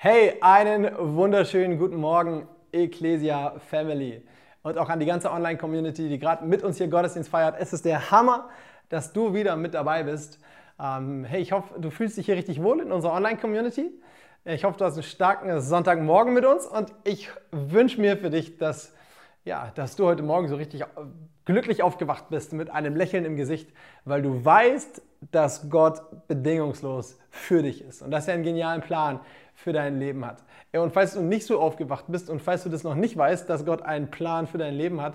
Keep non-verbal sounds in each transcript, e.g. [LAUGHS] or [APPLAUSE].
Hey, einen wunderschönen guten Morgen, Ecclesia Family. Und auch an die ganze Online-Community, die gerade mit uns hier Gottesdienst feiert. Es ist der Hammer, dass du wieder mit dabei bist. Ähm, hey, ich hoffe, du fühlst dich hier richtig wohl in unserer Online-Community. Ich hoffe, du hast einen starken Sonntagmorgen mit uns und ich wünsche mir für dich, dass, ja, dass du heute Morgen so richtig glücklich aufgewacht bist mit einem Lächeln im Gesicht, weil du weißt, dass Gott bedingungslos für dich ist und dass er einen genialen Plan für dein Leben hat. Und falls du nicht so aufgewacht bist und falls du das noch nicht weißt, dass Gott einen Plan für dein Leben hat,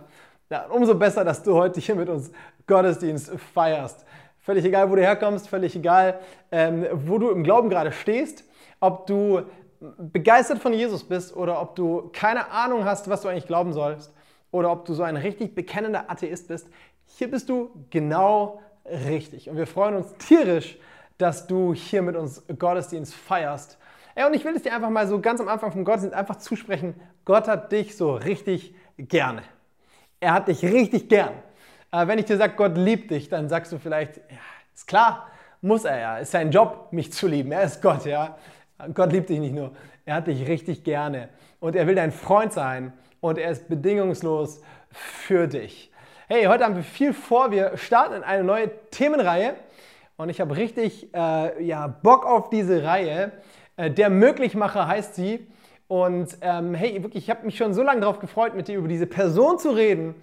dann umso besser, dass du heute hier mit uns Gottesdienst feierst. Völlig egal, wo du herkommst, völlig egal, ähm, wo du im Glauben gerade stehst, ob du begeistert von Jesus bist oder ob du keine Ahnung hast, was du eigentlich glauben sollst oder ob du so ein richtig bekennender Atheist bist. Hier bist du genau richtig. Und wir freuen uns tierisch, dass du hier mit uns Gottesdienst feierst Ey, und ich will es dir einfach mal so ganz am Anfang vom Gottesdienst einfach zusprechen. Gott hat dich so richtig gerne. Er hat dich richtig gern. Äh, wenn ich dir sage, Gott liebt dich, dann sagst du vielleicht, ja, ist klar, muss er ja. Ist sein Job, mich zu lieben. Er ist Gott, ja. Gott liebt dich nicht nur. Er hat dich richtig gerne. Und er will dein Freund sein. Und er ist bedingungslos für dich. Hey, heute haben wir viel vor. Wir starten in eine neue Themenreihe. Und ich habe richtig äh, ja, Bock auf diese Reihe. Äh, der Möglichmacher heißt sie. Und ähm, hey, wirklich, ich habe mich schon so lange darauf gefreut, mit dir über diese Person zu reden,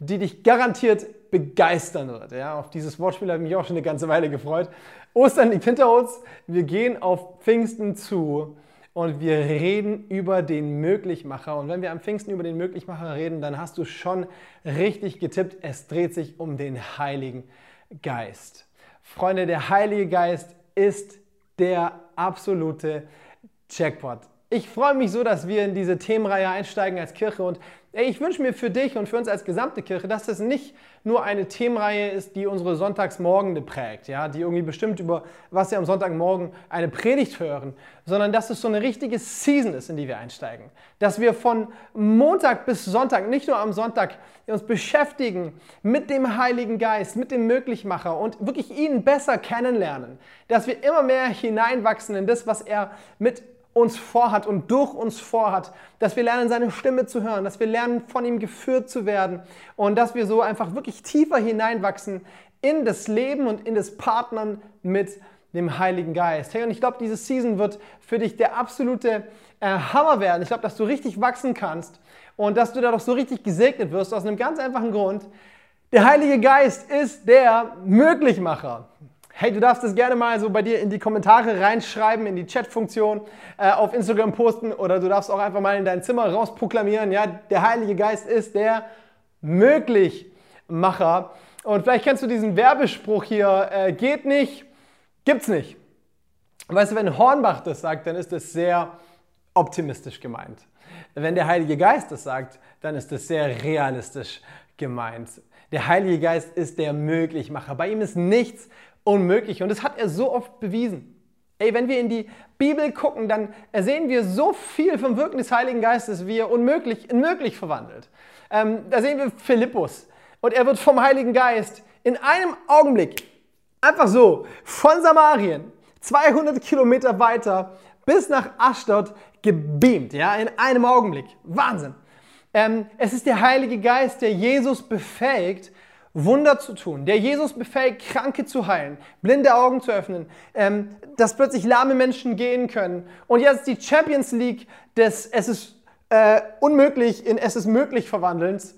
die dich garantiert begeistern wird. Ja, auf dieses Wortspiel habe ich mich auch schon eine ganze Weile gefreut. Ostern liegt hinter uns. Wir gehen auf Pfingsten zu und wir reden über den Möglichmacher. Und wenn wir am Pfingsten über den Möglichmacher reden, dann hast du schon richtig getippt. Es dreht sich um den Heiligen Geist. Freunde, der Heilige Geist ist der absolute Jackpot. Ich freue mich so, dass wir in diese Themenreihe einsteigen als Kirche und ich wünsche mir für dich und für uns als gesamte Kirche, dass das nicht nur eine Themenreihe ist, die unsere Sonntagsmorgende prägt, ja, die irgendwie bestimmt über was wir am Sonntagmorgen eine Predigt hören, sondern dass es so eine richtige Season ist, in die wir einsteigen. Dass wir von Montag bis Sonntag, nicht nur am Sonntag, uns beschäftigen mit dem Heiligen Geist, mit dem Möglichmacher und wirklich ihn besser kennenlernen. Dass wir immer mehr hineinwachsen in das, was er mit uns vorhat und durch uns vorhat, dass wir lernen, seine Stimme zu hören, dass wir lernen, von ihm geführt zu werden und dass wir so einfach wirklich tiefer hineinwachsen in das Leben und in das Partnern mit dem Heiligen Geist. Hey, und ich glaube, diese Season wird für dich der absolute äh, Hammer werden. Ich glaube, dass du richtig wachsen kannst und dass du dadurch so richtig gesegnet wirst, aus einem ganz einfachen Grund. Der Heilige Geist ist der Möglichmacher. Hey, du darfst es gerne mal so bei dir in die Kommentare reinschreiben, in die Chatfunktion äh, auf Instagram posten oder du darfst auch einfach mal in dein Zimmer rausproklamieren. Ja, der Heilige Geist ist der Möglichmacher. Und vielleicht kennst du diesen Werbespruch hier, äh, geht nicht, gibt's nicht. Weißt du, wenn Hornbach das sagt, dann ist das sehr optimistisch gemeint. Wenn der Heilige Geist das sagt, dann ist das sehr realistisch gemeint. Der Heilige Geist ist der Möglichmacher. Bei ihm ist nichts unmöglich. Und das hat er so oft bewiesen. Ey, wenn wir in die Bibel gucken, dann sehen wir so viel vom Wirken des Heiligen Geistes, wie er unmöglich in möglich verwandelt. Ähm, da sehen wir Philippus und er wird vom Heiligen Geist in einem Augenblick, einfach so, von Samarien, 200 Kilometer weiter bis nach Ashdod gebeamt, ja, in einem Augenblick. Wahnsinn. Ähm, es ist der Heilige Geist, der Jesus befähigt, Wunder zu tun, der Jesus befähigt, Kranke zu heilen, blinde Augen zu öffnen, ähm, dass plötzlich lahme Menschen gehen können. Und jetzt die Champions League des Es ist äh, unmöglich in Es ist möglich Verwandelns.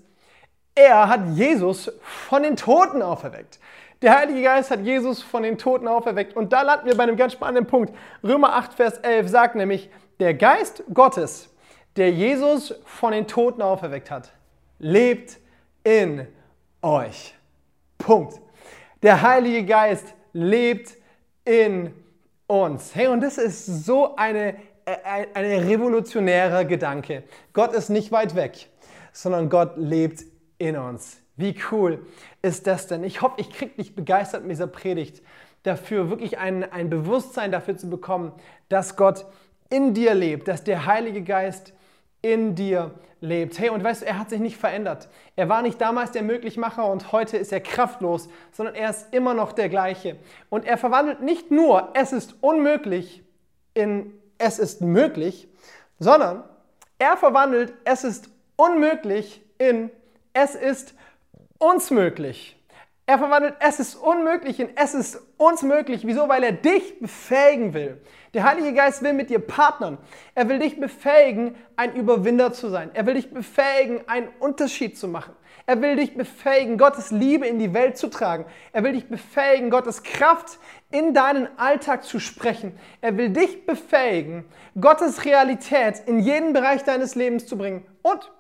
Er hat Jesus von den Toten auferweckt. Der Heilige Geist hat Jesus von den Toten auferweckt. Und da landen wir bei einem ganz spannenden Punkt. Römer 8, Vers 11 sagt nämlich, der Geist Gottes, der Jesus von den Toten auferweckt hat, lebt in euch. Punkt. Der Heilige Geist lebt in uns. Hey, und das ist so eine, äh, eine revolutionäre Gedanke. Gott ist nicht weit weg, sondern Gott lebt in uns. Wie cool ist das denn? Ich hoffe, ich kriege dich begeistert mit dieser Predigt dafür, wirklich ein, ein Bewusstsein dafür zu bekommen, dass Gott in dir lebt, dass der Heilige Geist in dir lebt. Hey, und weißt du, er hat sich nicht verändert. Er war nicht damals der Möglichmacher und heute ist er kraftlos, sondern er ist immer noch der gleiche. Und er verwandelt nicht nur, es ist unmöglich, in es ist möglich, sondern er verwandelt es ist unmöglich in es ist uns möglich. Er verwandelt es ist unmöglich in es ist uns möglich. Wieso? Weil er dich befähigen will. Der Heilige Geist will mit dir partnern. Er will dich befähigen, ein Überwinder zu sein. Er will dich befähigen, einen Unterschied zu machen. Er will dich befähigen, Gottes Liebe in die Welt zu tragen. Er will dich befähigen, Gottes Kraft in deinen Alltag zu sprechen. Er will dich befähigen, Gottes Realität in jeden Bereich deines Lebens zu bringen. Und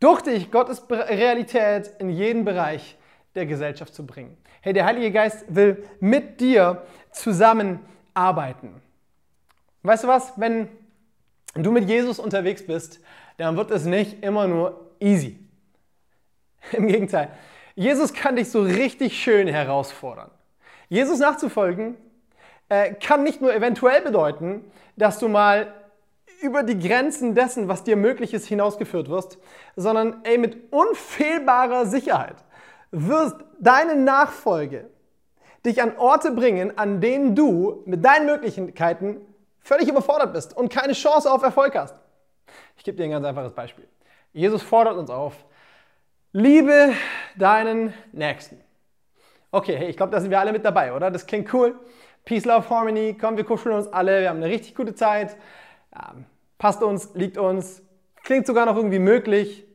durch dich Gottes Realität in jeden Bereich der Gesellschaft zu bringen. Hey, der Heilige Geist will mit dir zusammenarbeiten. Weißt du was? Wenn du mit Jesus unterwegs bist, dann wird es nicht immer nur easy. [LAUGHS] Im Gegenteil. Jesus kann dich so richtig schön herausfordern. Jesus nachzufolgen äh, kann nicht nur eventuell bedeuten, dass du mal über die Grenzen dessen, was dir möglich ist, hinausgeführt wirst, sondern ey, mit unfehlbarer Sicherheit wirst deine Nachfolge dich an Orte bringen, an denen du mit deinen Möglichkeiten völlig überfordert bist und keine Chance auf Erfolg hast. Ich gebe dir ein ganz einfaches Beispiel. Jesus fordert uns auf, liebe deinen Nächsten. Okay, hey, ich glaube, da sind wir alle mit dabei, oder? Das klingt cool. Peace, Love, Harmony, komm, wir kuscheln uns alle, wir haben eine richtig gute Zeit. Ja, passt uns, liegt uns, klingt sogar noch irgendwie möglich.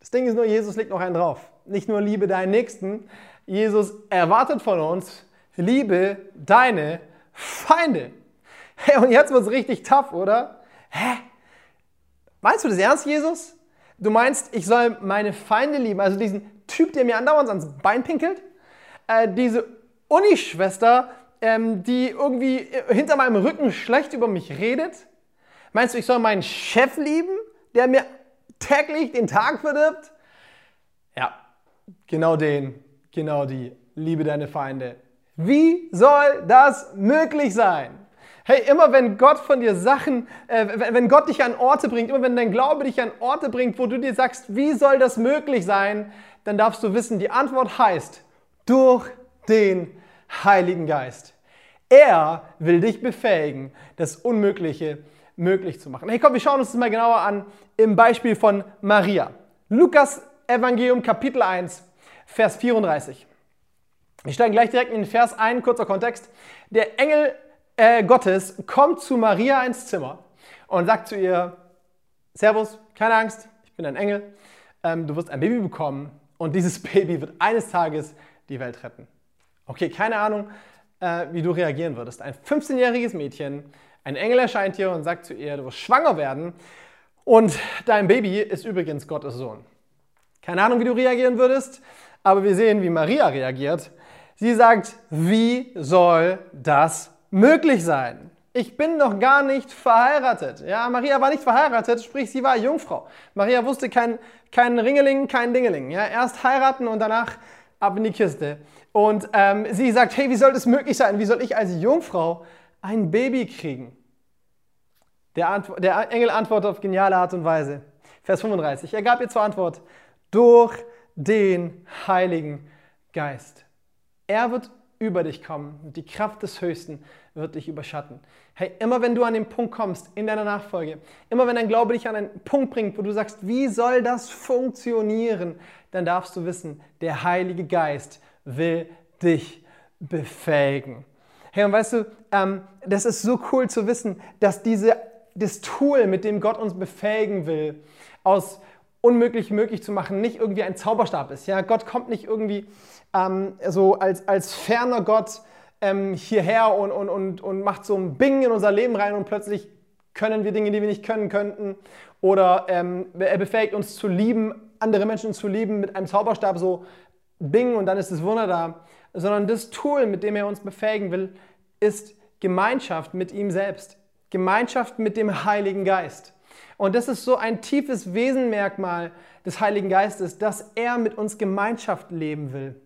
Das Ding ist nur, Jesus legt noch einen drauf. Nicht nur liebe deinen Nächsten, Jesus erwartet von uns, liebe deine Feinde. Hey, und jetzt wird es richtig tough, oder? Hä? Meinst du das ernst, Jesus? Du meinst, ich soll meine Feinde lieben, also diesen Typ, der mir andauernd ans Bein pinkelt? Äh, diese Unischwester, ähm, die irgendwie hinter meinem Rücken schlecht über mich redet? Meinst du, ich soll meinen Chef lieben, der mir täglich den Tag verdirbt? Ja, genau den, genau die. Liebe deine Feinde. Wie soll das möglich sein? Hey, immer wenn Gott von dir Sachen, äh, wenn Gott dich an Orte bringt, immer wenn dein Glaube dich an Orte bringt, wo du dir sagst, wie soll das möglich sein, dann darfst du wissen, die Antwort heißt, durch den Heiligen Geist. Er will dich befähigen, das Unmögliche möglich zu machen. Hey, komm, wir schauen uns das mal genauer an im Beispiel von Maria. Lukas Evangelium Kapitel 1, Vers 34. Wir steigen gleich direkt in den Vers ein, kurzer Kontext. Der Engel äh, Gottes kommt zu Maria ins Zimmer und sagt zu ihr, Servus, keine Angst, ich bin ein Engel, ähm, du wirst ein Baby bekommen und dieses [LAUGHS] Baby wird eines Tages die Welt retten. Okay, keine Ahnung, äh, wie du reagieren würdest. Ein 15-jähriges Mädchen, ein Engel erscheint dir und sagt zu ihr, du wirst schwanger werden und dein Baby ist übrigens Gottes Sohn. Keine Ahnung, wie du reagieren würdest, aber wir sehen, wie Maria reagiert. Sie sagt, wie soll das möglich sein. Ich bin noch gar nicht verheiratet. Ja, Maria war nicht verheiratet, sprich, sie war Jungfrau. Maria wusste kein, kein Ringeling, kein Dingeling. Ja, erst heiraten und danach ab in die Kiste. Und ähm, sie sagt, hey, wie soll das möglich sein? Wie soll ich als Jungfrau ein Baby kriegen? Der, der Engel antwortet auf geniale Art und Weise. Vers 35. Er gab ihr zur Antwort, durch den Heiligen Geist. Er wird über dich kommen. Die Kraft des Höchsten wird dich überschatten. Hey, immer wenn du an den Punkt kommst in deiner Nachfolge, immer wenn dein Glaube dich an einen Punkt bringt, wo du sagst, wie soll das funktionieren, dann darfst du wissen, der Heilige Geist will dich befähigen. Hey, und weißt du, ähm, das ist so cool zu wissen, dass diese, das Tool, mit dem Gott uns befähigen will, aus unmöglich möglich zu machen, nicht irgendwie ein Zauberstab ist. Ja, Gott kommt nicht irgendwie ähm, so als, als ferner Gott ähm, hierher und, und, und, und macht so ein Bing in unser Leben rein und plötzlich können wir Dinge, die wir nicht können könnten. Oder ähm, er befähigt uns zu lieben, andere Menschen zu lieben mit einem Zauberstab, so Bing und dann ist das Wunder da. Sondern das Tool, mit dem er uns befähigen will, ist Gemeinschaft mit ihm selbst. Gemeinschaft mit dem Heiligen Geist. Und das ist so ein tiefes Wesenmerkmal des Heiligen Geistes, dass er mit uns Gemeinschaft leben will.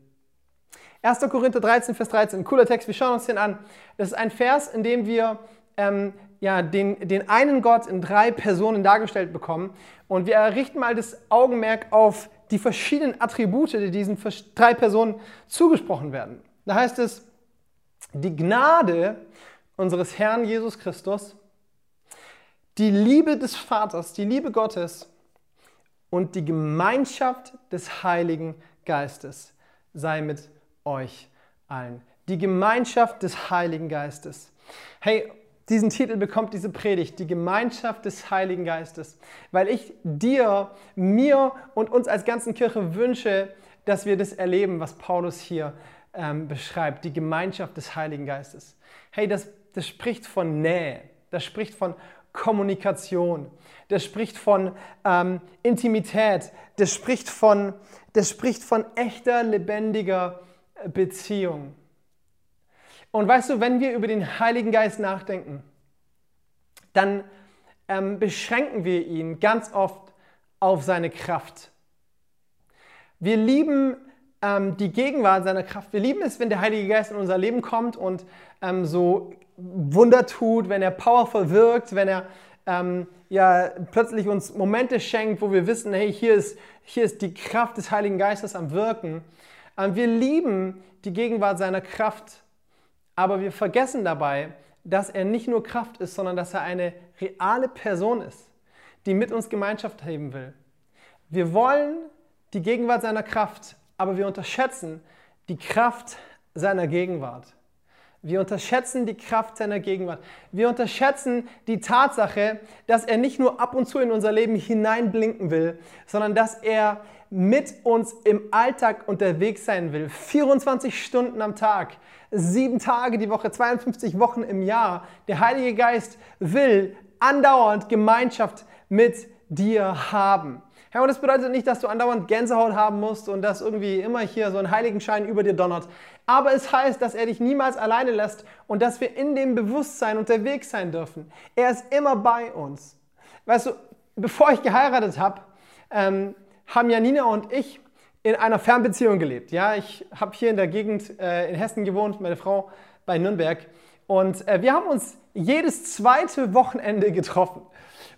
1. Korinther 13, Vers 13, cooler Text, wir schauen uns den an. Das ist ein Vers, in dem wir ähm, ja, den, den einen Gott in drei Personen dargestellt bekommen. Und wir richten mal das Augenmerk auf die verschiedenen Attribute, die diesen drei Personen zugesprochen werden. Da heißt es, die Gnade unseres Herrn Jesus Christus die Liebe des Vaters, die Liebe Gottes und die Gemeinschaft des Heiligen Geistes sei mit euch allen. Die Gemeinschaft des Heiligen Geistes. Hey, diesen Titel bekommt diese Predigt, die Gemeinschaft des Heiligen Geistes, weil ich dir, mir und uns als ganzen Kirche wünsche, dass wir das erleben, was Paulus hier ähm, beschreibt, die Gemeinschaft des Heiligen Geistes. Hey, das, das spricht von Nähe, das spricht von Kommunikation, das spricht von ähm, Intimität, das spricht von, das spricht von echter, lebendiger Beziehung. Und weißt du, wenn wir über den Heiligen Geist nachdenken, dann ähm, beschränken wir ihn ganz oft auf seine Kraft. Wir lieben ähm, die Gegenwart seiner Kraft. Wir lieben es, wenn der Heilige Geist in unser Leben kommt und ähm, so Wunder tut, wenn er powerful wirkt, wenn er ähm, ja, plötzlich uns Momente schenkt, wo wir wissen, hey, hier ist, hier ist die Kraft des Heiligen Geistes am Wirken. Ähm, wir lieben die Gegenwart seiner Kraft, aber wir vergessen dabei, dass er nicht nur Kraft ist, sondern dass er eine reale Person ist, die mit uns Gemeinschaft heben will. Wir wollen die Gegenwart seiner Kraft, aber wir unterschätzen die Kraft seiner Gegenwart. Wir unterschätzen die Kraft seiner Gegenwart. Wir unterschätzen die Tatsache, dass er nicht nur ab und zu in unser Leben hineinblinken will, sondern dass er mit uns im Alltag unterwegs sein will. 24 Stunden am Tag, sieben Tage die Woche, 52 Wochen im Jahr. Der Heilige Geist will andauernd Gemeinschaft mit dir haben. Ja, und das bedeutet nicht, dass du andauernd Gänsehaut haben musst und dass irgendwie immer hier so ein Heiligenschein über dir donnert. Aber es heißt, dass er dich niemals alleine lässt und dass wir in dem Bewusstsein unterwegs sein dürfen. Er ist immer bei uns. Weißt du, bevor ich geheiratet habe, ähm, haben Janina und ich in einer Fernbeziehung gelebt. Ja, ich habe hier in der Gegend äh, in Hessen gewohnt, meine Frau bei Nürnberg. Und äh, wir haben uns jedes zweite Wochenende getroffen.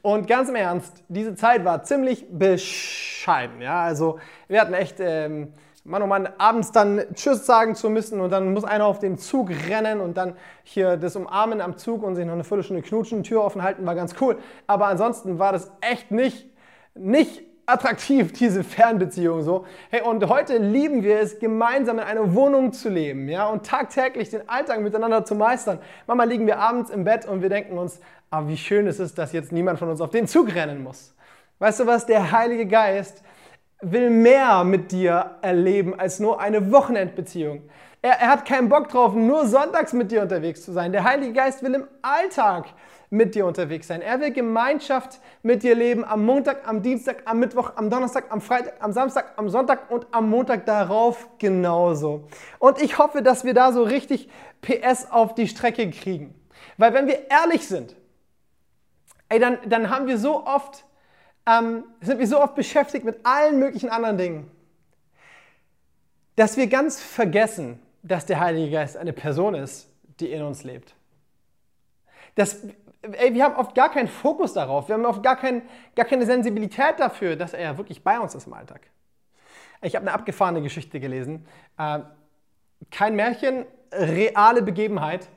Und ganz im Ernst, diese Zeit war ziemlich bescheiden. Ja? Also wir hatten echt, ähm, Mann oh Mann, abends dann Tschüss sagen zu müssen und dann muss einer auf den Zug rennen und dann hier das Umarmen am Zug und sich noch eine Viertelstunde knutschen, Tür offen halten, war ganz cool. Aber ansonsten war das echt nicht, nicht attraktiv, diese Fernbeziehung so. Hey, und heute lieben wir es, gemeinsam in einer Wohnung zu leben, ja, und tagtäglich den Alltag miteinander zu meistern. Manchmal liegen wir abends im Bett und wir denken uns, ah, wie schön es ist, dass jetzt niemand von uns auf den Zug rennen muss. Weißt du was? Der Heilige Geist will mehr mit dir erleben als nur eine Wochenendbeziehung. Er, er hat keinen Bock drauf, nur sonntags mit dir unterwegs zu sein. Der Heilige Geist will im Alltag mit dir unterwegs sein. Er will Gemeinschaft mit dir leben am Montag, am Dienstag, am Mittwoch, am Donnerstag, am Freitag, am Samstag, am Sonntag und am Montag darauf genauso. Und ich hoffe, dass wir da so richtig PS auf die Strecke kriegen. Weil wenn wir ehrlich sind, ey, dann, dann haben wir so oft, ähm, sind wir so oft beschäftigt mit allen möglichen anderen Dingen, dass wir ganz vergessen, dass der Heilige Geist eine Person ist, die in uns lebt. Das, ey, wir haben oft gar keinen Fokus darauf, wir haben oft gar, kein, gar keine Sensibilität dafür, dass er wirklich bei uns ist im Alltag. Ich habe eine abgefahrene Geschichte gelesen. Äh, kein Märchen, reale Begebenheit.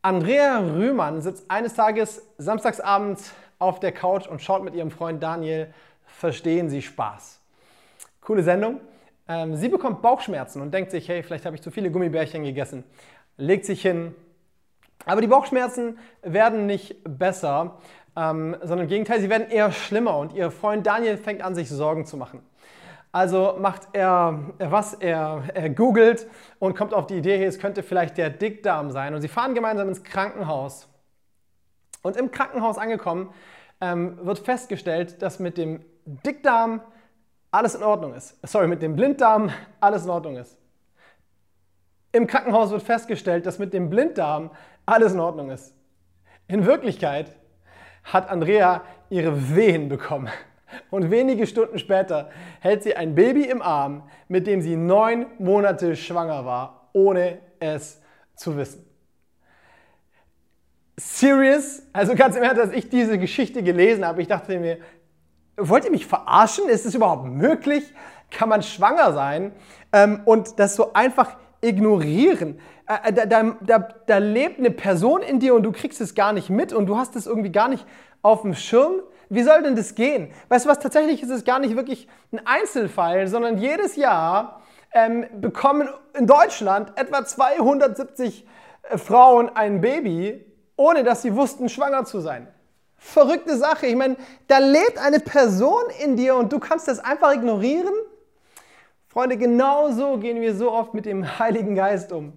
Andrea Rühmann sitzt eines Tages samstagsabends auf der Couch und schaut mit ihrem Freund Daniel Verstehen Sie Spaß. Coole Sendung. Ähm, sie bekommt Bauchschmerzen und denkt sich, hey, vielleicht habe ich zu viele Gummibärchen gegessen. Legt sich hin, aber die Bauchschmerzen werden nicht besser, ähm, sondern im Gegenteil, sie werden eher schlimmer und ihr Freund Daniel fängt an, sich Sorgen zu machen. Also macht er was, er, er googelt und kommt auf die Idee, es könnte vielleicht der Dickdarm sein. Und sie fahren gemeinsam ins Krankenhaus. Und im Krankenhaus angekommen, ähm, wird festgestellt, dass mit dem Dickdarm alles in Ordnung ist. Sorry, mit dem Blinddarm alles in Ordnung ist. Im Krankenhaus wird festgestellt, dass mit dem Blinddarm alles in Ordnung ist. In Wirklichkeit hat Andrea ihre Wehen bekommen. Und wenige Stunden später hält sie ein Baby im Arm, mit dem sie neun Monate schwanger war, ohne es zu wissen. Serious? Also ganz im Ernst, als ich diese Geschichte gelesen habe, ich dachte mir, wollt ihr mich verarschen? Ist es überhaupt möglich? Kann man schwanger sein ähm, und das so einfach ignorieren. Äh, da, da, da, da lebt eine Person in dir und du kriegst es gar nicht mit und du hast es irgendwie gar nicht auf dem Schirm. Wie soll denn das gehen? Weißt du was, tatsächlich ist es gar nicht wirklich ein Einzelfall, sondern jedes Jahr ähm, bekommen in Deutschland etwa 270 äh, Frauen ein Baby, ohne dass sie wussten, schwanger zu sein. Verrückte Sache. Ich meine, da lebt eine Person in dir und du kannst das einfach ignorieren. Freunde, genau so gehen wir so oft mit dem Heiligen Geist um.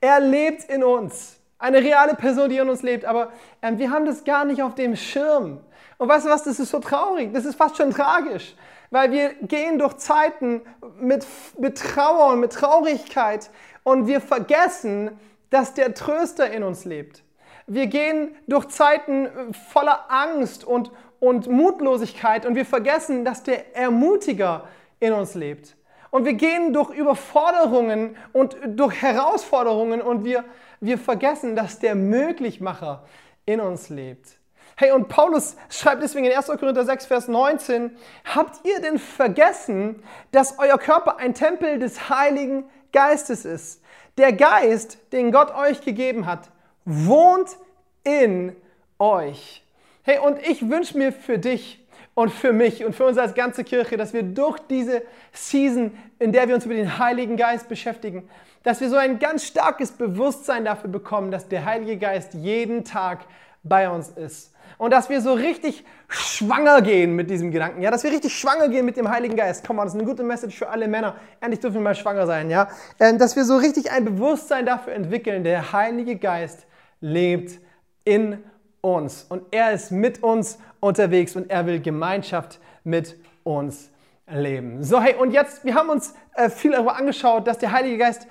Er lebt in uns. Eine reale Person, die in uns lebt, aber ähm, wir haben das gar nicht auf dem Schirm. Und weißt du was, das ist so traurig, das ist fast schon tragisch, weil wir gehen durch Zeiten mit, mit Trauer und mit Traurigkeit und wir vergessen, dass der Tröster in uns lebt. Wir gehen durch Zeiten voller Angst und, und Mutlosigkeit und wir vergessen, dass der Ermutiger in uns lebt. Und wir gehen durch Überforderungen und durch Herausforderungen und wir, wir vergessen, dass der Möglichmacher in uns lebt. Hey, und Paulus schreibt deswegen in 1. Korinther 6, Vers 19, habt ihr denn vergessen, dass euer Körper ein Tempel des Heiligen Geistes ist? Der Geist, den Gott euch gegeben hat, wohnt in euch. Hey, und ich wünsche mir für dich und für mich und für uns als ganze Kirche, dass wir durch diese Season, in der wir uns über den Heiligen Geist beschäftigen, dass wir so ein ganz starkes Bewusstsein dafür bekommen, dass der Heilige Geist jeden Tag bei uns ist. Und dass wir so richtig schwanger gehen mit diesem Gedanken, ja, dass wir richtig schwanger gehen mit dem Heiligen Geist. Komm das ist eine gute Message für alle Männer. Endlich dürfen wir mal schwanger sein, ja. Ähm, dass wir so richtig ein Bewusstsein dafür entwickeln, der Heilige Geist lebt in uns und er ist mit uns unterwegs und er will Gemeinschaft mit uns leben. So, hey, und jetzt, wir haben uns äh, viel darüber angeschaut, dass der Heilige Geist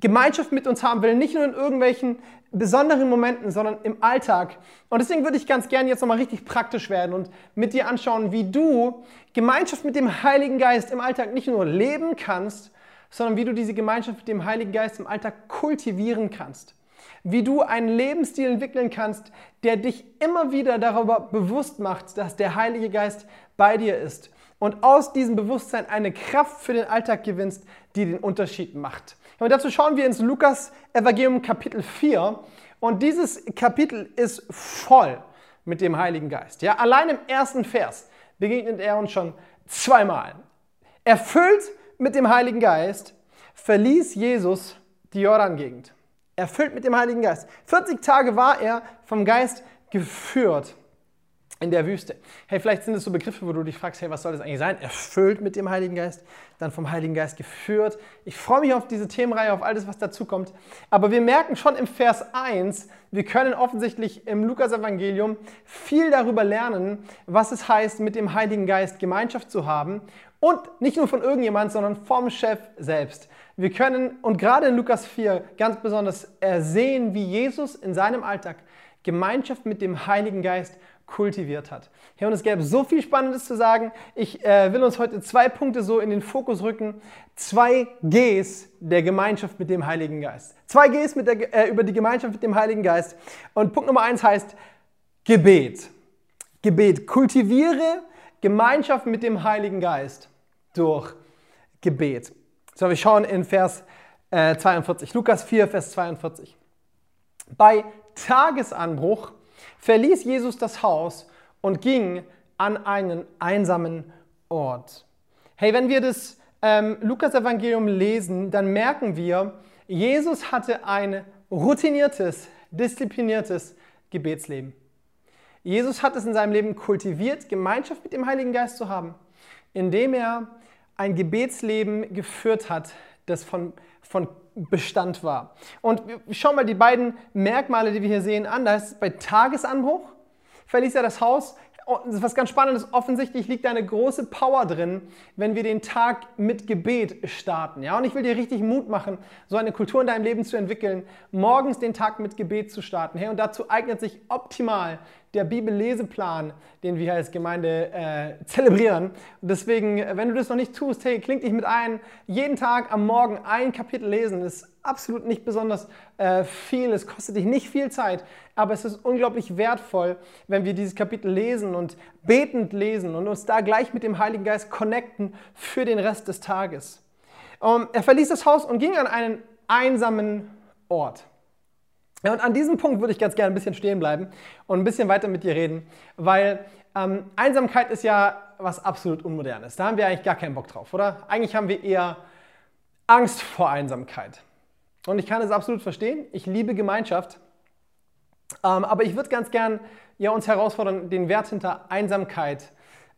Gemeinschaft mit uns haben will, nicht nur in irgendwelchen besonderen Momenten, sondern im Alltag. Und deswegen würde ich ganz gerne jetzt nochmal richtig praktisch werden und mit dir anschauen, wie du Gemeinschaft mit dem Heiligen Geist im Alltag nicht nur leben kannst, sondern wie du diese Gemeinschaft mit dem Heiligen Geist im Alltag kultivieren kannst wie du einen Lebensstil entwickeln kannst, der dich immer wieder darüber bewusst macht, dass der Heilige Geist bei dir ist und aus diesem Bewusstsein eine Kraft für den Alltag gewinnst, die den Unterschied macht. Und dazu schauen wir ins Lukas Evangelium Kapitel 4 und dieses Kapitel ist voll mit dem Heiligen Geist. Ja, allein im ersten Vers begegnet er uns schon zweimal. Erfüllt mit dem Heiligen Geist verließ Jesus die Jordan-Gegend erfüllt mit dem Heiligen Geist. 40 Tage war er vom Geist geführt in der Wüste. Hey, vielleicht sind es so Begriffe, wo du dich fragst, hey, was soll das eigentlich sein? Erfüllt mit dem Heiligen Geist, dann vom Heiligen Geist geführt. Ich freue mich auf diese Themenreihe, auf alles, was dazu kommt. Aber wir merken schon im Vers 1, wir können offensichtlich im Lukas-Evangelium viel darüber lernen, was es heißt, mit dem Heiligen Geist Gemeinschaft zu haben. Und nicht nur von irgendjemand, sondern vom Chef selbst. Wir können, und gerade in Lukas 4 ganz besonders, ersehen, wie Jesus in seinem Alltag Gemeinschaft mit dem Heiligen Geist kultiviert hat. Ja, und es gäbe so viel Spannendes zu sagen. Ich äh, will uns heute zwei Punkte so in den Fokus rücken. Zwei Gs der Gemeinschaft mit dem Heiligen Geist. Zwei Gs mit der, äh, über die Gemeinschaft mit dem Heiligen Geist. Und Punkt Nummer eins heißt Gebet. Gebet. Kultiviere Gemeinschaft mit dem Heiligen Geist durch Gebet. So, wir schauen in Vers äh, 42, Lukas 4, Vers 42. Bei Tagesanbruch verließ Jesus das Haus und ging an einen einsamen Ort. Hey, wenn wir das ähm, Lukas-Evangelium lesen, dann merken wir, Jesus hatte ein routiniertes, diszipliniertes Gebetsleben. Jesus hat es in seinem Leben kultiviert, Gemeinschaft mit dem Heiligen Geist zu haben, indem er ein Gebetsleben geführt hat, das von, von Bestand war. Und schau mal die beiden Merkmale, die wir hier sehen, an. Da ist bei Tagesanbruch verließ er das Haus. Oh, was ganz Spannendes. Offensichtlich liegt da eine große Power drin, wenn wir den Tag mit Gebet starten. Ja? Und ich will dir richtig Mut machen, so eine Kultur in deinem Leben zu entwickeln, morgens den Tag mit Gebet zu starten. Hey, und dazu eignet sich optimal der Bibelleseplan, den wir als Gemeinde äh, zelebrieren. Und deswegen, wenn du das noch nicht tust, hey, kling dich mit ein. Jeden Tag am Morgen ein Kapitel lesen ist absolut nicht besonders äh, viel. Es kostet dich nicht viel Zeit, aber es ist unglaublich wertvoll, wenn wir dieses Kapitel lesen und betend lesen und uns da gleich mit dem Heiligen Geist connecten für den Rest des Tages. Um, er verließ das Haus und ging an einen einsamen Ort. Ja, und an diesem Punkt würde ich ganz gerne ein bisschen stehen bleiben und ein bisschen weiter mit dir reden, weil ähm, Einsamkeit ist ja was absolut Unmodernes. Da haben wir eigentlich gar keinen Bock drauf, oder? Eigentlich haben wir eher Angst vor Einsamkeit. Und ich kann es absolut verstehen. Ich liebe Gemeinschaft. Ähm, aber ich würde ganz gern ja, uns herausfordern, den Wert hinter Einsamkeit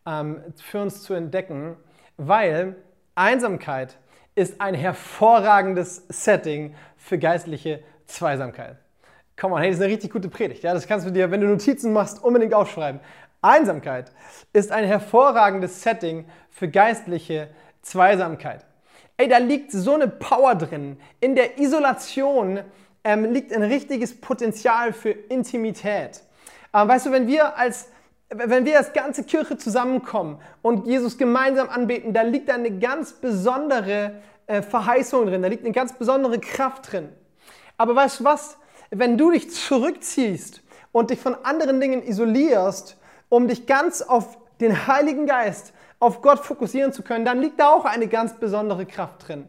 ähm, für uns zu entdecken, weil Einsamkeit ist ein hervorragendes Setting für geistliche Zweisamkeit. Komm on, hey, das ist eine richtig gute Predigt. Ja? Das kannst du dir, wenn du Notizen machst, unbedingt aufschreiben. Einsamkeit ist ein hervorragendes Setting für geistliche Zweisamkeit. Ey, da liegt so eine Power drin. In der Isolation ähm, liegt ein richtiges Potenzial für Intimität. Ähm, weißt du, wenn wir als wenn wir als ganze Kirche zusammenkommen und Jesus gemeinsam anbeten, da liegt eine ganz besondere äh, Verheißung drin, da liegt eine ganz besondere Kraft drin. Aber weißt du was? Wenn du dich zurückziehst und dich von anderen Dingen isolierst, um dich ganz auf den Heiligen Geist, auf Gott fokussieren zu können, dann liegt da auch eine ganz besondere Kraft drin.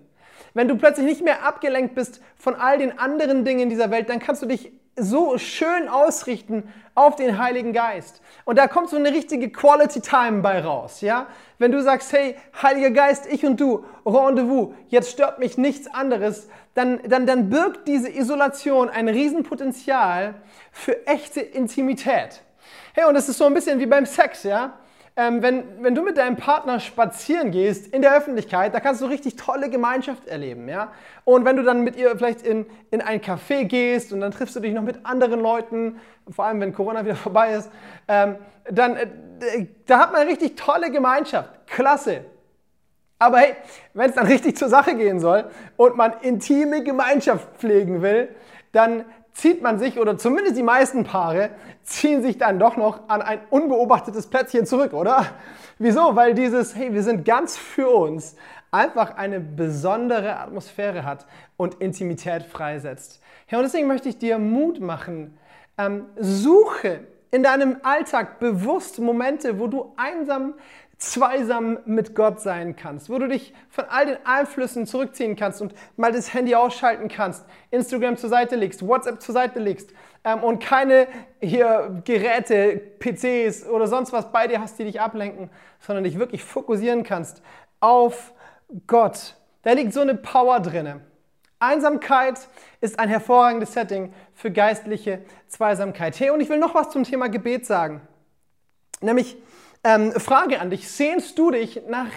Wenn du plötzlich nicht mehr abgelenkt bist von all den anderen Dingen dieser Welt, dann kannst du dich so schön ausrichten auf den Heiligen Geist. Und da kommt so eine richtige Quality Time bei raus, ja? Wenn du sagst, hey, Heiliger Geist, ich und du, Rendezvous, jetzt stört mich nichts anderes, dann, dann, dann birgt diese Isolation ein Riesenpotenzial für echte Intimität. Hey, und das ist so ein bisschen wie beim Sex, ja? Ähm, wenn, wenn du mit deinem Partner spazieren gehst in der Öffentlichkeit, da kannst du richtig tolle Gemeinschaft erleben. Ja? Und wenn du dann mit ihr vielleicht in, in ein Café gehst und dann triffst du dich noch mit anderen Leuten, vor allem wenn Corona wieder [LAUGHS] vorbei ist, ähm, dann äh, da hat man richtig tolle Gemeinschaft. Klasse. Aber hey, wenn es dann richtig zur Sache gehen soll und man intime Gemeinschaft pflegen will, dann zieht man sich, oder zumindest die meisten Paare, ziehen sich dann doch noch an ein unbeobachtetes Plätzchen zurück, oder? Wieso? Weil dieses, hey, wir sind ganz für uns, einfach eine besondere Atmosphäre hat und Intimität freisetzt. Ja, und deswegen möchte ich dir Mut machen. Ähm, suche in deinem Alltag bewusst Momente, wo du einsam zweisam mit Gott sein kannst, wo du dich von all den Einflüssen zurückziehen kannst und mal das Handy ausschalten kannst, Instagram zur Seite legst, WhatsApp zur Seite legst ähm, und keine hier Geräte, PCs oder sonst was bei dir hast, die dich ablenken, sondern dich wirklich fokussieren kannst auf Gott. Da liegt so eine Power drinne. Einsamkeit ist ein hervorragendes Setting für geistliche Zweisamkeit. Hey, und ich will noch was zum Thema Gebet sagen. Nämlich, ähm, Frage an dich, sehnst du dich nach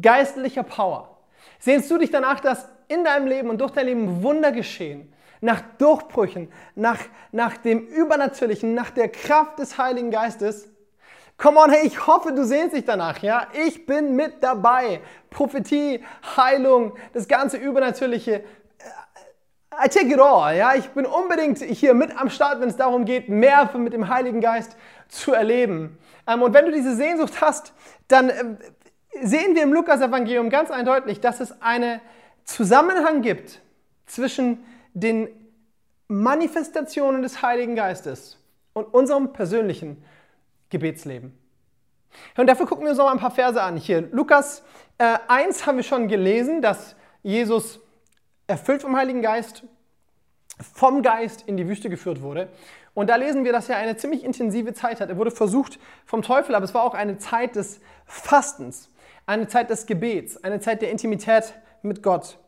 geistlicher Power? Sehnst du dich danach, dass in deinem Leben und durch dein Leben Wunder geschehen? Nach Durchbrüchen, nach, nach dem Übernatürlichen, nach der Kraft des Heiligen Geistes? Come on, hey, ich hoffe, du sehnst dich danach, ja? Ich bin mit dabei. Prophetie, Heilung, das ganze Übernatürliche. I take it all, ja? Ich bin unbedingt hier mit am Start, wenn es darum geht, mehr mit dem Heiligen Geist zu erleben. Ähm, und wenn du diese Sehnsucht hast, dann ähm, sehen wir im Lukas-Evangelium ganz eindeutig, dass es einen Zusammenhang gibt zwischen den Manifestationen des Heiligen Geistes und unserem persönlichen Gebetsleben. Und dafür gucken wir uns noch mal ein paar Verse an. Hier, Lukas äh, 1 haben wir schon gelesen, dass Jesus erfüllt vom Heiligen Geist, vom Geist in die Wüste geführt wurde. Und da lesen wir, dass er eine ziemlich intensive Zeit hat. Er wurde versucht vom Teufel, aber es war auch eine Zeit des Fastens, eine Zeit des Gebets, eine Zeit der Intimität mit Gott.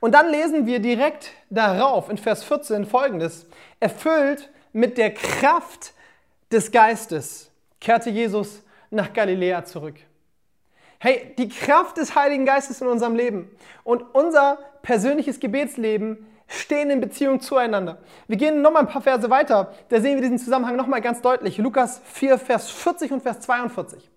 Und dann lesen wir direkt darauf in Vers 14 folgendes. Erfüllt mit der Kraft des Geistes kehrte Jesus nach Galiläa zurück. Hey, die Kraft des Heiligen Geistes in unserem Leben und unser persönliches Gebetsleben stehen in Beziehung zueinander. Wir gehen nochmal ein paar Verse weiter, da sehen wir diesen Zusammenhang nochmal ganz deutlich. Lukas 4, Vers 40 und Vers 42.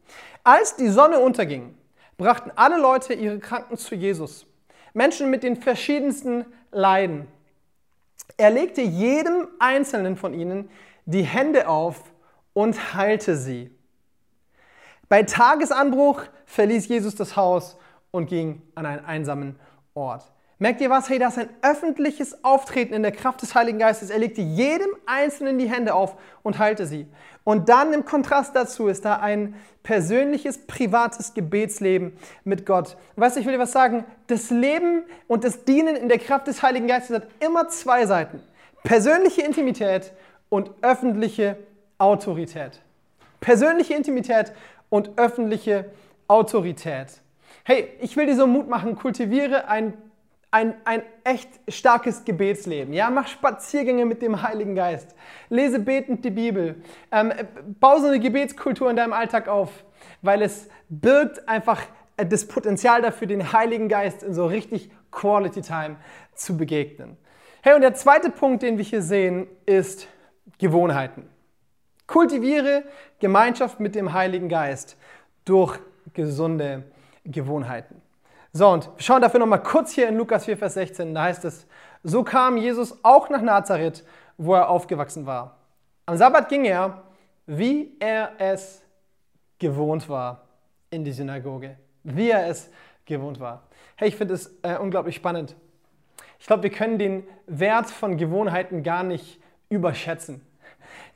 Als die Sonne unterging, brachten alle Leute ihre Kranken zu Jesus. Menschen mit den verschiedensten Leiden. Er legte jedem einzelnen von ihnen die Hände auf und heilte sie. Bei Tagesanbruch verließ Jesus das Haus und ging an einen einsamen Ort. Merkt ihr was? Hey, das ist ein öffentliches Auftreten in der Kraft des Heiligen Geistes. Er legte jedem Einzelnen die Hände auf und heilte sie. Und dann im Kontrast dazu ist da ein persönliches, privates Gebetsleben mit Gott. Weißt du, ich will dir was sagen. Das Leben und das Dienen in der Kraft des Heiligen Geistes hat immer zwei Seiten. Persönliche Intimität und öffentliche Autorität. Persönliche Intimität und öffentliche Autorität. Hey, ich will dir so Mut machen, kultiviere ein ein, ein echt starkes Gebetsleben. Ja, mach Spaziergänge mit dem Heiligen Geist. Lese betend die Bibel. Ähm, bau so eine Gebetskultur in deinem Alltag auf, weil es birgt einfach das Potenzial dafür, den Heiligen Geist in so richtig Quality Time zu begegnen. Hey, und der zweite Punkt, den wir hier sehen, ist Gewohnheiten. Kultiviere Gemeinschaft mit dem Heiligen Geist durch gesunde Gewohnheiten. So, und wir schauen dafür nochmal kurz hier in Lukas 4, Vers 16. Da heißt es, so kam Jesus auch nach Nazareth, wo er aufgewachsen war. Am Sabbat ging er, wie er es gewohnt war, in die Synagoge. Wie er es gewohnt war. Hey, ich finde es äh, unglaublich spannend. Ich glaube, wir können den Wert von Gewohnheiten gar nicht überschätzen.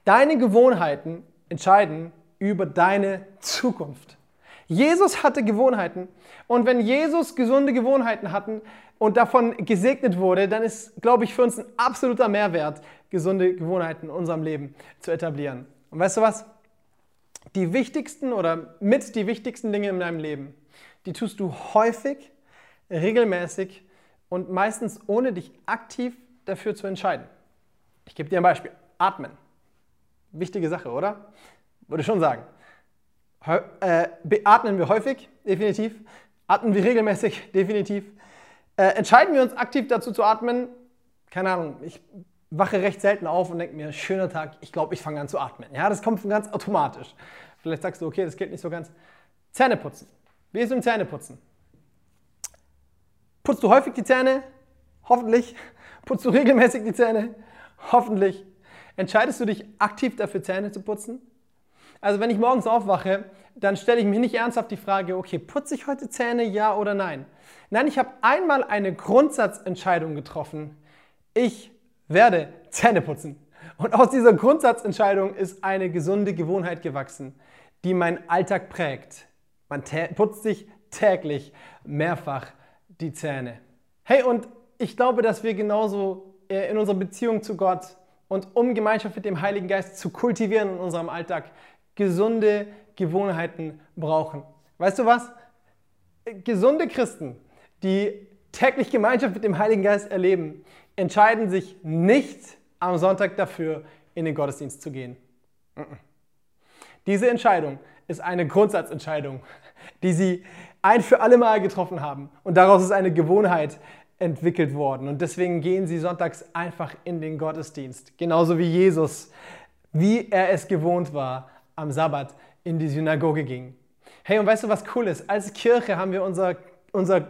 Deine Gewohnheiten entscheiden über deine Zukunft. Jesus hatte Gewohnheiten und wenn Jesus gesunde Gewohnheiten hatten und davon gesegnet wurde, dann ist, glaube ich, für uns ein absoluter Mehrwert, gesunde Gewohnheiten in unserem Leben zu etablieren. Und weißt du was? Die wichtigsten oder mit die wichtigsten Dinge in deinem Leben, die tust du häufig, regelmäßig und meistens ohne dich aktiv dafür zu entscheiden. Ich gebe dir ein Beispiel. Atmen. Wichtige Sache, oder? Würde schon sagen. Äh, atmen wir häufig? Definitiv. Atmen wir regelmäßig? [LAUGHS] Definitiv. Äh, entscheiden wir uns aktiv dazu zu atmen? Keine Ahnung, ich wache recht selten auf und denke mir, schöner Tag, ich glaube, ich fange an zu atmen. Ja, das kommt ganz automatisch. Vielleicht sagst du, okay, das geht nicht so ganz. Zähne putzen. Wie ist es dem Zähneputzen? Putzt du häufig die Zähne? Hoffentlich. [LAUGHS] Putzt du regelmäßig die Zähne? Hoffentlich. Entscheidest du dich aktiv dafür, Zähne zu putzen? Also wenn ich morgens aufwache, dann stelle ich mir nicht ernsthaft die Frage, okay, putze ich heute Zähne, ja oder nein? Nein, ich habe einmal eine Grundsatzentscheidung getroffen. Ich werde Zähne putzen. Und aus dieser Grundsatzentscheidung ist eine gesunde Gewohnheit gewachsen, die meinen Alltag prägt. Man putzt sich täglich mehrfach die Zähne. Hey, und ich glaube, dass wir genauso äh, in unserer Beziehung zu Gott und um Gemeinschaft mit dem Heiligen Geist zu kultivieren in unserem Alltag, gesunde Gewohnheiten brauchen. Weißt du was? Gesunde Christen, die täglich Gemeinschaft mit dem Heiligen Geist erleben, entscheiden sich nicht am Sonntag dafür, in den Gottesdienst zu gehen. Diese Entscheidung ist eine Grundsatzentscheidung, die sie ein für alle Mal getroffen haben. Und daraus ist eine Gewohnheit entwickelt worden. Und deswegen gehen sie sonntags einfach in den Gottesdienst. Genauso wie Jesus, wie er es gewohnt war, am Sabbat in die Synagoge ging. Hey, und weißt du, was cool ist? Als Kirche haben wir unser, unser,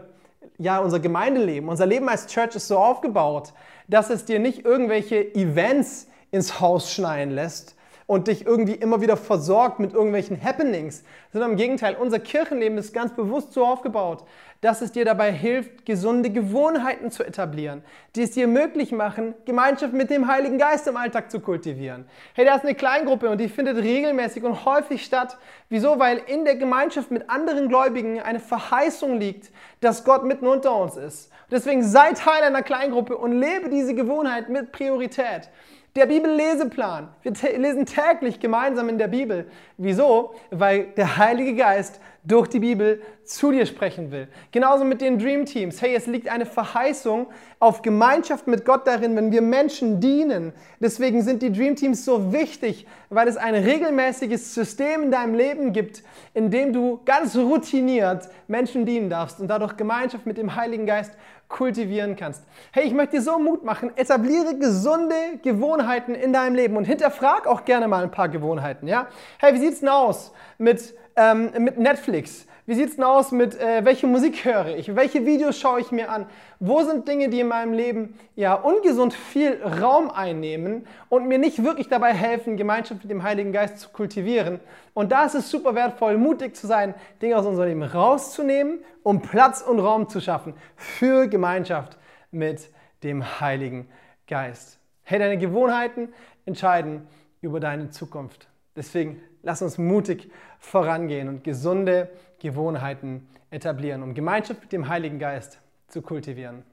ja, unser Gemeindeleben, unser Leben als Church ist so aufgebaut, dass es dir nicht irgendwelche Events ins Haus schneien lässt, und dich irgendwie immer wieder versorgt mit irgendwelchen Happenings, sondern im Gegenteil, unser Kirchenleben ist ganz bewusst so aufgebaut, dass es dir dabei hilft, gesunde Gewohnheiten zu etablieren, die es dir möglich machen, Gemeinschaft mit dem Heiligen Geist im Alltag zu kultivieren. Hey, da ist eine Kleingruppe und die findet regelmäßig und häufig statt. Wieso? Weil in der Gemeinschaft mit anderen Gläubigen eine Verheißung liegt, dass Gott mitten unter uns ist. Deswegen sei Teil einer Kleingruppe und lebe diese Gewohnheit mit Priorität. Der Bibelleseplan. Wir lesen täglich gemeinsam in der Bibel. Wieso? Weil der Heilige Geist durch die Bibel zu dir sprechen will. Genauso mit den Dream Teams. Hey, es liegt eine Verheißung auf Gemeinschaft mit Gott darin, wenn wir Menschen dienen. Deswegen sind die Dream Teams so wichtig, weil es ein regelmäßiges System in deinem Leben gibt, in dem du ganz routiniert Menschen dienen darfst und dadurch Gemeinschaft mit dem Heiligen Geist kultivieren kannst. Hey, ich möchte dir so Mut machen, etabliere gesunde Gewohnheiten in deinem Leben und hinterfrag auch gerne mal ein paar Gewohnheiten, ja? Hey, wie sieht's denn aus mit ähm, mit Netflix? Wie sieht es denn aus mit, äh, welche Musik höre ich? Welche Videos schaue ich mir an? Wo sind Dinge, die in meinem Leben ja ungesund viel Raum einnehmen und mir nicht wirklich dabei helfen, Gemeinschaft mit dem Heiligen Geist zu kultivieren? Und da ist es super wertvoll, mutig zu sein, Dinge aus unserem Leben rauszunehmen, um Platz und Raum zu schaffen für Gemeinschaft mit dem Heiligen Geist. Hey, deine Gewohnheiten entscheiden über deine Zukunft. Deswegen lass uns mutig vorangehen und gesunde Gewohnheiten etablieren, um Gemeinschaft mit dem Heiligen Geist zu kultivieren.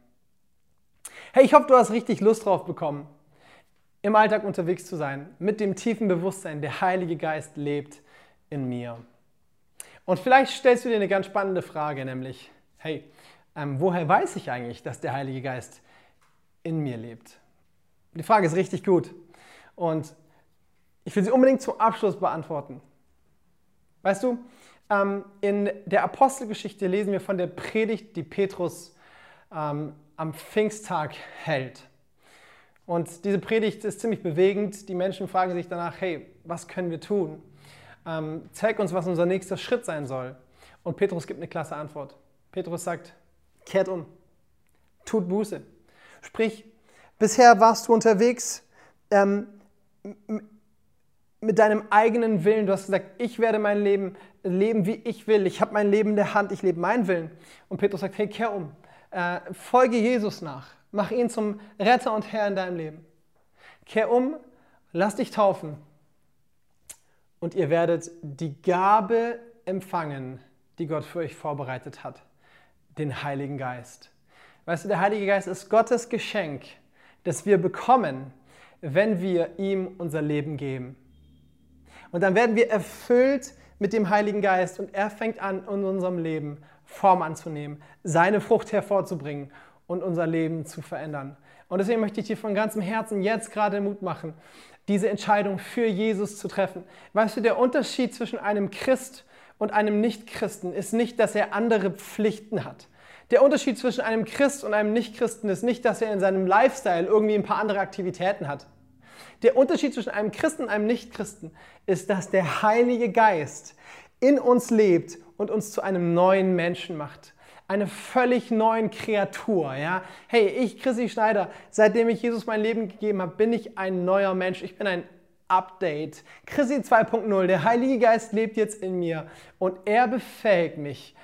Hey, ich hoffe, du hast richtig Lust drauf bekommen, im Alltag unterwegs zu sein, mit dem tiefen Bewusstsein, der Heilige Geist lebt in mir. Und vielleicht stellst du dir eine ganz spannende Frage, nämlich, hey, ähm, woher weiß ich eigentlich, dass der Heilige Geist in mir lebt? Die Frage ist richtig gut. Und ich will sie unbedingt zum Abschluss beantworten. Weißt du, ähm, in der Apostelgeschichte lesen wir von der Predigt, die Petrus ähm, am Pfingsttag hält. Und diese Predigt ist ziemlich bewegend. Die Menschen fragen sich danach, hey, was können wir tun? Ähm, zeig uns, was unser nächster Schritt sein soll. Und Petrus gibt eine klasse Antwort. Petrus sagt, kehrt um, tut Buße. Sprich, bisher warst du unterwegs ähm, mit deinem eigenen Willen. Du hast gesagt, ich werde mein Leben leben, wie ich will. Ich habe mein Leben in der Hand, ich lebe meinen Willen. Und Petrus sagt, hey, kehr um. Äh, folge Jesus nach. Mach ihn zum Retter und Herr in deinem Leben. Kehr um, lass dich taufen. Und ihr werdet die Gabe empfangen, die Gott für euch vorbereitet hat. Den Heiligen Geist. Weißt du, der Heilige Geist ist Gottes Geschenk, das wir bekommen, wenn wir ihm unser Leben geben. Und dann werden wir erfüllt mit dem Heiligen Geist und er fängt an, in unserem Leben Form anzunehmen, seine Frucht hervorzubringen und unser Leben zu verändern. Und deswegen möchte ich dir von ganzem Herzen jetzt gerade Mut machen, diese Entscheidung für Jesus zu treffen. Weißt du, der Unterschied zwischen einem Christ und einem Nichtchristen ist nicht, dass er andere Pflichten hat. Der Unterschied zwischen einem Christ und einem Nichtchristen ist nicht, dass er in seinem Lifestyle irgendwie ein paar andere Aktivitäten hat. Der Unterschied zwischen einem Christen und einem Nichtchristen ist, dass der Heilige Geist in uns lebt und uns zu einem neuen Menschen macht. Eine völlig neuen Kreatur. Ja? Hey, ich, Chrissy Schneider, seitdem ich Jesus mein Leben gegeben habe, bin ich ein neuer Mensch. Ich bin ein Update. Chrissy 2.0. Der Heilige Geist lebt jetzt in mir und er befähigt mich,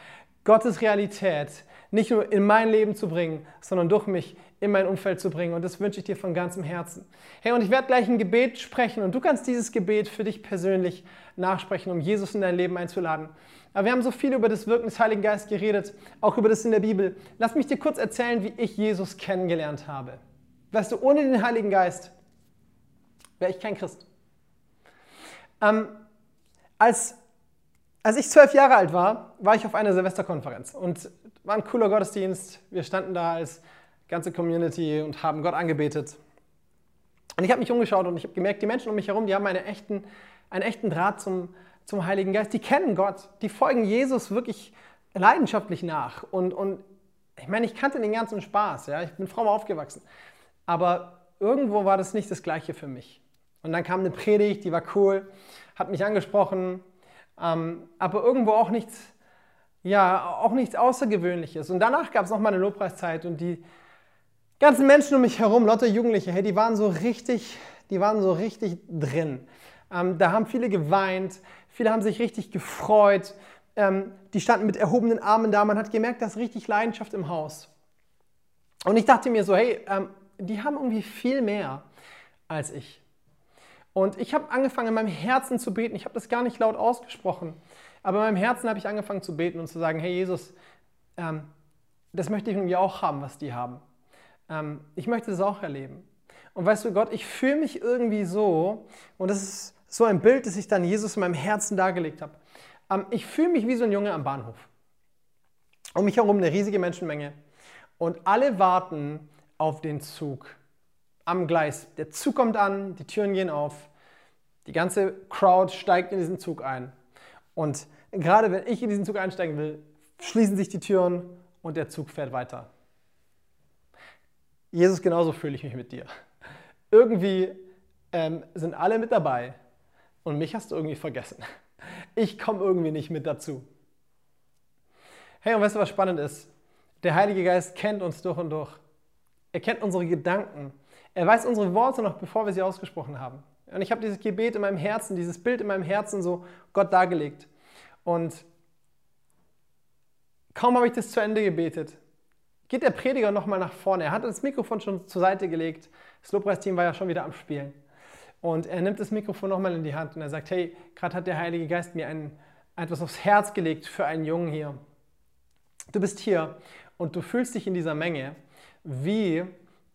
Gottes Realität nicht nur in mein Leben zu bringen, sondern durch mich in mein Umfeld zu bringen. Und das wünsche ich dir von ganzem Herzen. Hey, und ich werde gleich ein Gebet sprechen und du kannst dieses Gebet für dich persönlich nachsprechen, um Jesus in dein Leben einzuladen. Aber wir haben so viel über das Wirken des Heiligen Geistes geredet, auch über das in der Bibel. Lass mich dir kurz erzählen, wie ich Jesus kennengelernt habe. Weißt du, ohne den Heiligen Geist wäre ich kein Christ. Ähm, als, als ich zwölf Jahre alt war, war ich auf einer Silvesterkonferenz und war ein cooler Gottesdienst. Wir standen da als ganze Community und haben Gott angebetet. Und ich habe mich umgeschaut und ich habe gemerkt, die Menschen um mich herum, die haben einen echten, einen echten Draht zum, zum Heiligen Geist. Die kennen Gott, die folgen Jesus wirklich leidenschaftlich nach. Und, und ich meine, ich kannte den ganzen Spaß. Ja? Ich bin fromm aufgewachsen. Aber irgendwo war das nicht das Gleiche für mich. Und dann kam eine Predigt, die war cool, hat mich angesprochen, ähm, aber irgendwo auch nichts, ja, auch nichts Außergewöhnliches. Und danach gab es nochmal eine Lobpreiszeit und die ganzen Menschen um mich herum, Lotte Jugendliche, hey, die waren so richtig, die waren so richtig drin. Ähm, da haben viele geweint, viele haben sich richtig gefreut. Ähm, die standen mit erhobenen Armen da. Man hat gemerkt, da ist richtig Leidenschaft im Haus. Und ich dachte mir so, hey, ähm, die haben irgendwie viel mehr als ich. Und ich habe angefangen, in meinem Herzen zu beten. Ich habe das gar nicht laut ausgesprochen. Aber in meinem Herzen habe ich angefangen zu beten und zu sagen, hey Jesus, ähm, das möchte ich irgendwie auch haben, was die haben. Ähm, ich möchte das auch erleben. Und weißt du, Gott, ich fühle mich irgendwie so, und das ist so ein Bild, das ich dann Jesus in meinem Herzen dargelegt habe. Ähm, ich fühle mich wie so ein Junge am Bahnhof. Um mich herum eine riesige Menschenmenge. Und alle warten auf den Zug am Gleis. Der Zug kommt an, die Türen gehen auf, die ganze Crowd steigt in diesen Zug ein. Und gerade wenn ich in diesen Zug einsteigen will, schließen sich die Türen und der Zug fährt weiter. Jesus, genauso fühle ich mich mit dir. Irgendwie ähm, sind alle mit dabei und mich hast du irgendwie vergessen. ich komme irgendwie nicht mit dazu. Hey, und weißt du, was spannend ist? Der Heilige Geist kennt uns durch und durch. Er kennt unsere Gedanken. Er weiß unsere Worte noch, bevor wir sie ausgesprochen haben. Und ich habe dieses Gebet in meinem Herzen, dieses Bild in meinem Herzen so Gott dargelegt. Und kaum habe ich das zu Ende gebetet, geht der Prediger nochmal nach vorne. Er hat das Mikrofon schon zur Seite gelegt. Das Lobpreisteam war ja schon wieder am Spielen. Und er nimmt das Mikrofon nochmal in die Hand und er sagt, hey, gerade hat der Heilige Geist mir ein, etwas aufs Herz gelegt für einen Jungen hier. Du bist hier und du fühlst dich in dieser Menge wie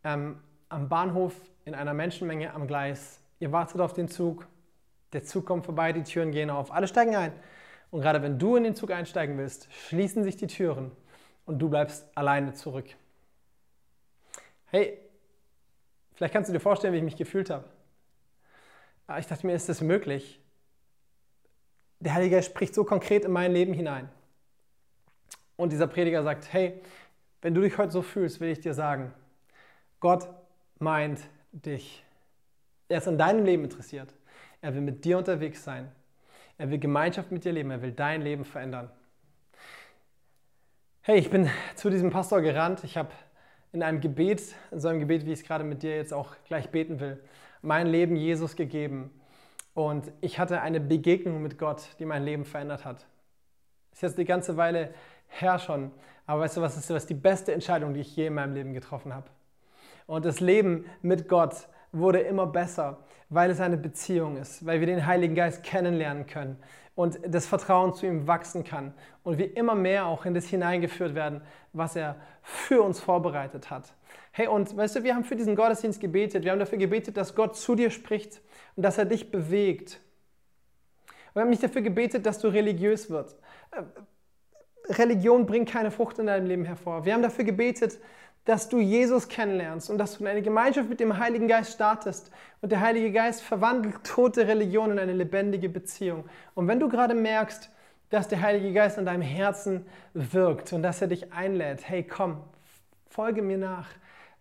ähm, am Bahnhof in einer Menschenmenge am Gleis. Ihr wartet auf den Zug, der Zug kommt vorbei, die Türen gehen auf, alle steigen ein. Und gerade wenn du in den Zug einsteigen willst, schließen sich die Türen und du bleibst alleine zurück. Hey, vielleicht kannst du dir vorstellen, wie ich mich gefühlt habe. Aber ich dachte mir, ist das möglich? Der Heilige spricht so konkret in mein Leben hinein. Und dieser Prediger sagt, hey, wenn du dich heute so fühlst, will ich dir sagen, Gott meint dich. Er ist an deinem Leben interessiert. Er will mit dir unterwegs sein. Er will Gemeinschaft mit dir leben. Er will dein Leben verändern. Hey, ich bin zu diesem Pastor gerannt. Ich habe in einem Gebet, in so einem Gebet, wie ich es gerade mit dir jetzt auch gleich beten will, mein Leben Jesus gegeben. Und ich hatte eine Begegnung mit Gott, die mein Leben verändert hat. Ist jetzt die ganze Weile her schon. Aber weißt du, was ist, was die beste Entscheidung, die ich je in meinem Leben getroffen habe? Und das Leben mit Gott wurde immer besser, weil es eine Beziehung ist, weil wir den Heiligen Geist kennenlernen können und das Vertrauen zu ihm wachsen kann und wir immer mehr auch in das hineingeführt werden, was er für uns vorbereitet hat. Hey, und weißt du, wir haben für diesen Gottesdienst gebetet, wir haben dafür gebetet, dass Gott zu dir spricht und dass er dich bewegt. Wir haben nicht dafür gebetet, dass du religiös wirst. Religion bringt keine Frucht in deinem Leben hervor. Wir haben dafür gebetet, dass du Jesus kennenlernst und dass du in eine Gemeinschaft mit dem Heiligen Geist startest. Und der Heilige Geist verwandelt tote Religion in eine lebendige Beziehung. Und wenn du gerade merkst, dass der Heilige Geist an deinem Herzen wirkt und dass er dich einlädt, hey komm, folge mir nach,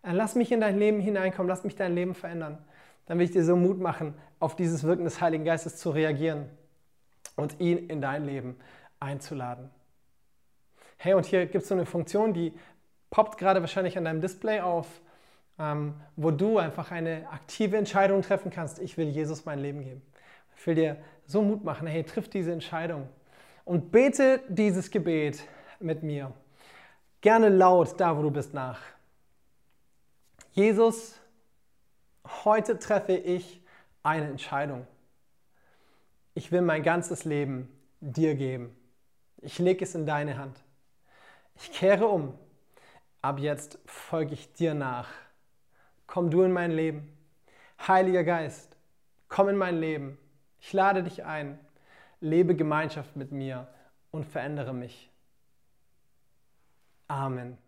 äh, lass mich in dein Leben hineinkommen, lass mich dein Leben verändern, dann will ich dir so Mut machen, auf dieses Wirken des Heiligen Geistes zu reagieren und ihn in dein Leben einzuladen. Hey, und hier gibt es so eine Funktion, die poppt gerade wahrscheinlich an deinem Display auf, ähm, wo du einfach eine aktive Entscheidung treffen kannst. Ich will Jesus mein Leben geben. Ich will dir so Mut machen, hey, triff diese Entscheidung und bete dieses Gebet mit mir. Gerne laut da, wo du bist, nach. Jesus, heute treffe ich eine Entscheidung. Ich will mein ganzes Leben dir geben. Ich lege es in deine Hand. Ich kehre um. Ab jetzt folge ich dir nach. Komm du in mein Leben. Heiliger Geist, komm in mein Leben. Ich lade dich ein. Lebe Gemeinschaft mit mir und verändere mich. Amen.